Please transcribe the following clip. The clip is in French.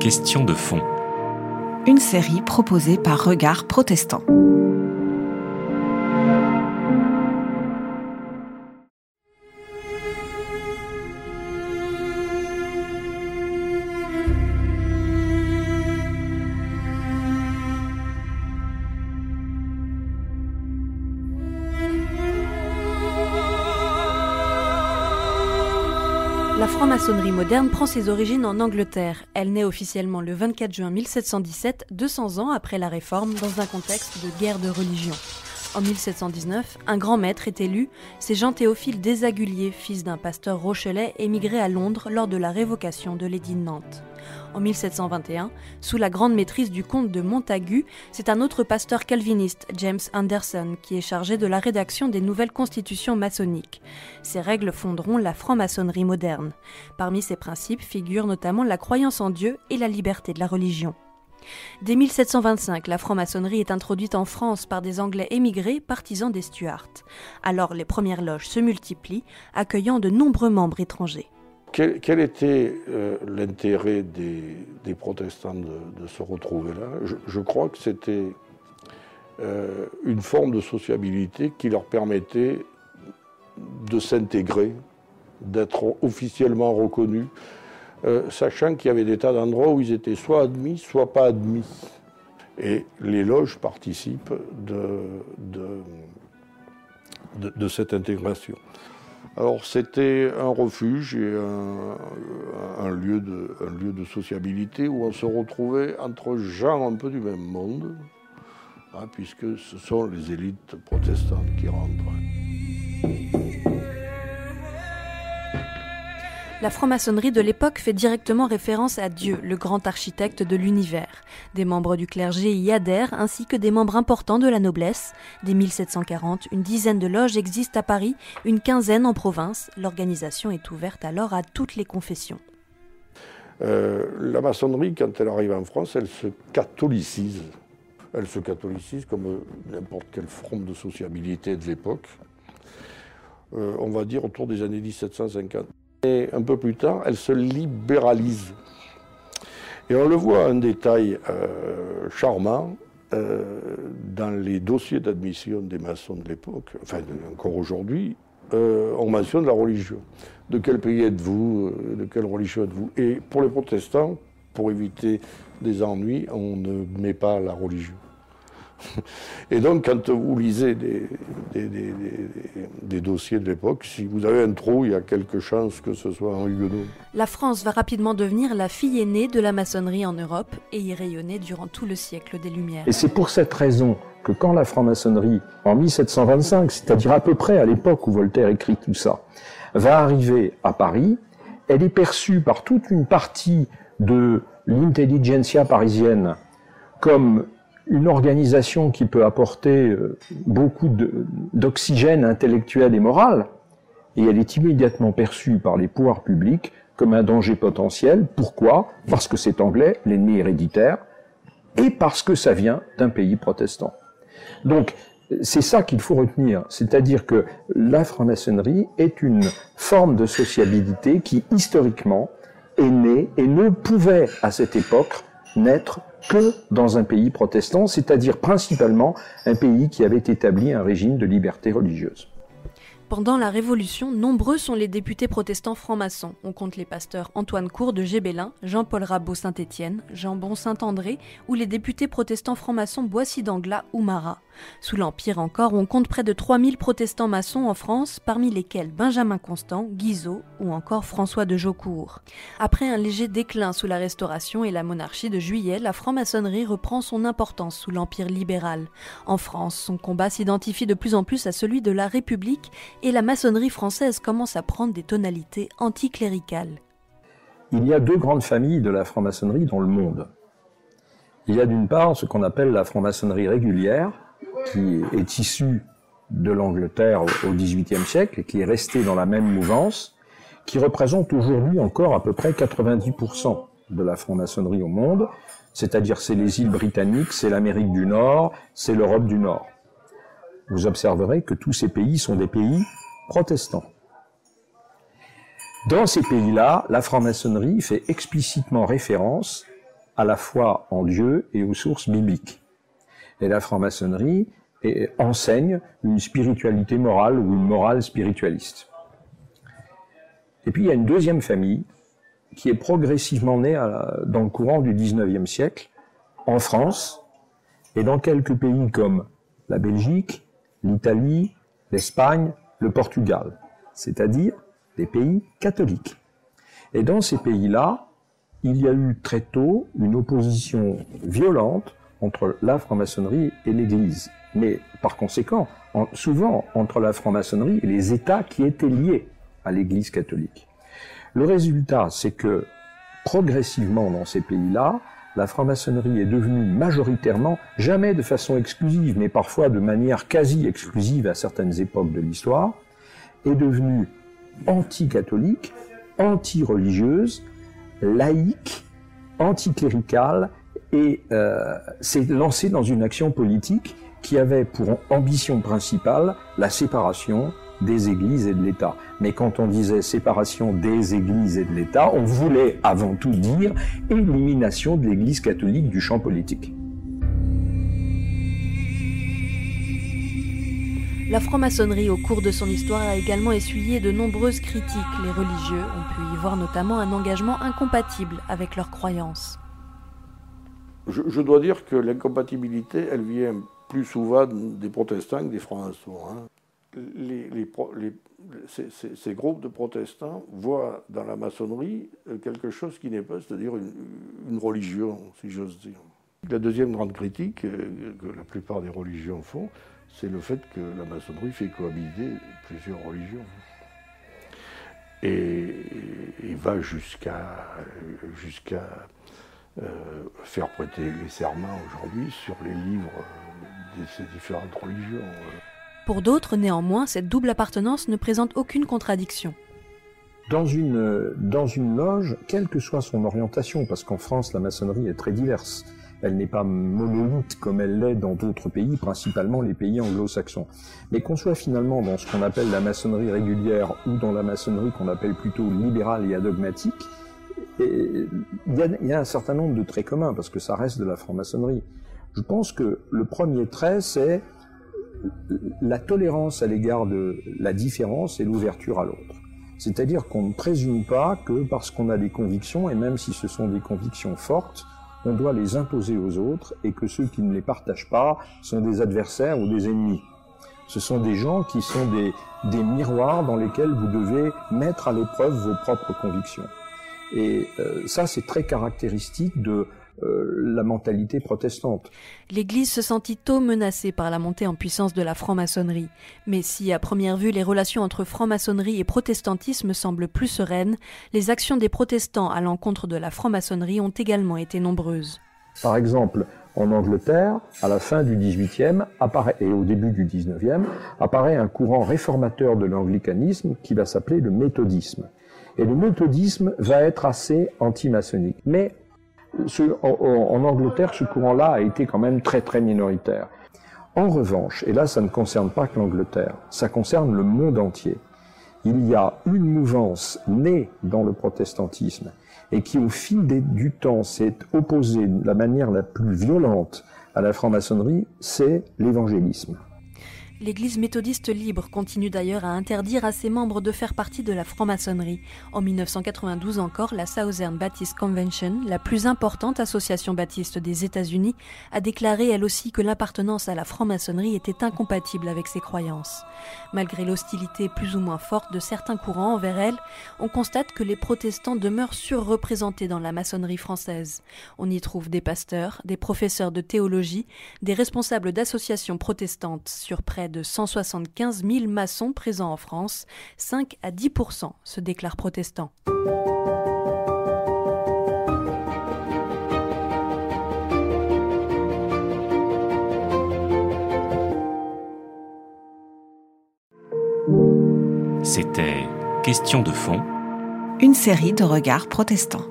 Question de fond. Une série proposée par Regard Protestant. Franc-maçonnerie moderne prend ses origines en Angleterre. Elle naît officiellement le 24 juin 1717, 200 ans après la Réforme, dans un contexte de guerre de religion. En 1719, un grand maître est élu, c'est Jean-Théophile Desaguliers, fils d'un pasteur rochelais émigré à Londres lors de la révocation de l'édit de Nantes. En 1721, sous la grande maîtrise du comte de Montagu, c'est un autre pasteur calviniste, James Anderson, qui est chargé de la rédaction des nouvelles constitutions maçonniques. Ces règles fonderont la franc-maçonnerie moderne. Parmi ces principes figurent notamment la croyance en Dieu et la liberté de la religion. Dès 1725, la franc-maçonnerie est introduite en France par des Anglais émigrés partisans des Stuarts. Alors les premières loges se multiplient, accueillant de nombreux membres étrangers. Quel, était euh, l'intérêt des, protestants de, se retrouver là? Je, je, crois que c'était euh, une forme de sociabilité qui leur permettait de s'intégrer, d'être officiellement reconnus, euh, sachant qu'il y avait des tas d'endroits où ils étaient soit admis, soit pas admis. Et les loges participent de, cette intégration. Alors c'était un refuge et un, un, lieu de, un, lieu de, sociabilité où on se retrouvait entre gens un peu du même monde, hein, puisque ce sont les élites protestantes qui rentrent. La franc-maçonnerie de l'époque fait directement référence à Dieu, le grand architecte de l'univers. Des membres du clergé y adhèrent, ainsi que des membres importants de la noblesse. Dès 1740, une dizaine de loges existent à Paris, une quinzaine en province. L'organisation est ouverte alors à toutes les confessions. Euh, la maçonnerie, quand elle arrive en France, elle se catholicise. Elle se catholicise comme n'importe quelle forme de sociabilité de l'époque. Euh, on va dire autour des années 1750. Un peu plus tard, elle se libéralise. Et on le voit, un détail euh, charmant, euh, dans les dossiers d'admission des maçons de l'époque, enfin encore aujourd'hui, euh, on mentionne la religion. De quel pays êtes-vous De quelle religion êtes-vous? Et pour les protestants, pour éviter des ennuis, on ne met pas la religion. Et donc, quand vous lisez des, des, des, des dossiers de l'époque, si vous avez un trou, il y a quelque chance que ce soit un huguenot. La France va rapidement devenir la fille aînée de la maçonnerie en Europe et y rayonner durant tout le siècle des Lumières. Et c'est pour cette raison que quand la franc-maçonnerie, en 1725, c'est-à-dire à peu près à l'époque où Voltaire écrit tout ça, va arriver à Paris, elle est perçue par toute une partie de l'intelligentsia parisienne comme une organisation qui peut apporter beaucoup d'oxygène intellectuel et moral, et elle est immédiatement perçue par les pouvoirs publics comme un danger potentiel. Pourquoi? Parce que c'est anglais, l'ennemi héréditaire, et parce que ça vient d'un pays protestant. Donc, c'est ça qu'il faut retenir, c'est-à-dire que la franc-maçonnerie est une forme de sociabilité qui, historiquement, est née et ne pouvait, à cette époque, naître que dans un pays protestant, c'est-à-dire principalement un pays qui avait établi un régime de liberté religieuse. Pendant la Révolution, nombreux sont les députés protestants francs-maçons. On compte les pasteurs Antoine Cour de Gébelin, Jean-Paul Rabot Saint-Étienne, Jean-Bon Saint-André ou les députés protestants francs-maçons Boissy d'Anglas ou Marat. Sous l'Empire encore, on compte près de 3000 protestants maçons en France, parmi lesquels Benjamin Constant, Guizot ou encore François de Jaucourt. Après un léger déclin sous la Restauration et la monarchie de Juillet, la franc-maçonnerie reprend son importance sous l'Empire libéral. En France, son combat s'identifie de plus en plus à celui de la République et la maçonnerie française commence à prendre des tonalités anticléricales. Il y a deux grandes familles de la franc-maçonnerie dans le monde. Il y a d'une part ce qu'on appelle la franc-maçonnerie régulière, qui est issue de l'Angleterre au XVIIIe siècle et qui est restée dans la même mouvance, qui représente aujourd'hui encore à peu près 90% de la franc-maçonnerie au monde, c'est-à-dire c'est les îles britanniques, c'est l'Amérique du Nord, c'est l'Europe du Nord. Vous observerez que tous ces pays sont des pays protestants. Dans ces pays-là, la franc-maçonnerie fait explicitement référence à la foi en Dieu et aux sources bibliques. Et la franc-maçonnerie enseigne une spiritualité morale ou une morale spiritualiste. Et puis il y a une deuxième famille qui est progressivement née dans le courant du 19e siècle, en France et dans quelques pays comme la Belgique, l'Italie, l'Espagne, le Portugal, c'est-à-dire des pays catholiques. Et dans ces pays-là, il y a eu très tôt une opposition violente entre la franc-maçonnerie et l'Église. Mais par conséquent, souvent entre la franc-maçonnerie et les États qui étaient liés à l'Église catholique. Le résultat, c'est que progressivement dans ces pays-là, la franc-maçonnerie est devenue majoritairement, jamais de façon exclusive, mais parfois de manière quasi exclusive à certaines époques de l'histoire, est devenue anti-catholique, anti-religieuse, laïque, anticléricale et euh, s'est lancée dans une action politique qui avait pour ambition principale la séparation des églises et de l'État. Mais quand on disait séparation des églises et de l'État, on voulait avant tout dire élimination de l'Église catholique du champ politique. La franc-maçonnerie, au cours de son histoire, a également essuyé de nombreuses critiques. Les religieux ont pu y voir notamment un engagement incompatible avec leurs croyances. Je, dois dire que l'incompatibilité, elle vient plus souvent des protestants que des francs-maçons. Hein. ces, groupes de protestants voient dans la maçonnerie euh, quelque chose qui n'est pas, c'est-à-dire une, religion, si j'ose dire. La deuxième grande critique euh, que la plupart des religions font, c'est le fait que la maçonnerie fait cohabiter plusieurs religions. Et, va jusqu'à jusqu'à euh, faire prêter les serments aujourd'hui sur les livres ces différentes religions. Pour d'autres, néanmoins, cette double appartenance ne présente aucune contradiction. Dans une, dans une loge, quelle que soit son orientation, parce qu'en France, la maçonnerie est très diverse, elle n'est pas monolithe comme elle l'est dans d'autres pays, principalement les pays anglo-saxons. Mais qu'on soit finalement dans ce qu'on appelle la maçonnerie régulière ou dans la maçonnerie qu'on appelle plutôt libérale et adogmatique, il y, a, un certain nombre de traits communs, parce que ça reste de la franc-maçonnerie. Je pense que le premier trait, c'est la tolérance à l'égard de la différence et l'ouverture à l'autre. C'est-à-dire qu'on ne présume pas que parce qu'on a des convictions, et même si ce sont des convictions fortes, on doit les imposer aux autres et que ceux qui ne les partagent pas sont des adversaires ou des ennemis. Ce sont des gens qui sont des, des miroirs dans lesquels vous devez mettre à l'épreuve vos propres convictions. Et euh, ça, c'est très caractéristique de la mentalité protestante. L'Église se sentit tôt menacée par la montée en puissance de la franc-maçonnerie. Mais si à première vue les relations entre franc-maçonnerie et protestantisme semblent plus sereines, les actions des protestants à l'encontre de la franc-maçonnerie ont également été nombreuses. Par exemple, en Angleterre, à la fin du XVIIIe et au début du XIXe, apparaît un courant réformateur de l'anglicanisme qui va s'appeler le méthodisme. Et le méthodisme va être assez anti-maçonnique. Mais en, Angleterre, ce courant-là a été quand même très très minoritaire. En revanche, et là ça ne concerne pas que l'Angleterre, ça concerne le monde entier, il y a une mouvance née dans le protestantisme et qui au fil du temps s'est opposée de la manière la plus violente à la franc-maçonnerie, c'est l'évangélisme. L'Église méthodiste libre continue d'ailleurs à interdire à ses membres de faire partie de la franc-maçonnerie. En 1992 encore, la Southern Baptist Convention, la plus importante association baptiste des États-Unis, a déclaré elle aussi que l'appartenance à la franc-maçonnerie était incompatible avec ses croyances. Malgré l'hostilité plus ou moins forte de certains courants envers elle, on constate que les protestants demeurent surreprésentés dans la maçonnerie française. On y trouve des pasteurs, des professeurs de théologie, des responsables d'associations protestantes sur près de 175 000 maçons présents en France, 5 à 10% se déclarent protestants. C'était Question de fond. Une série de regards protestants.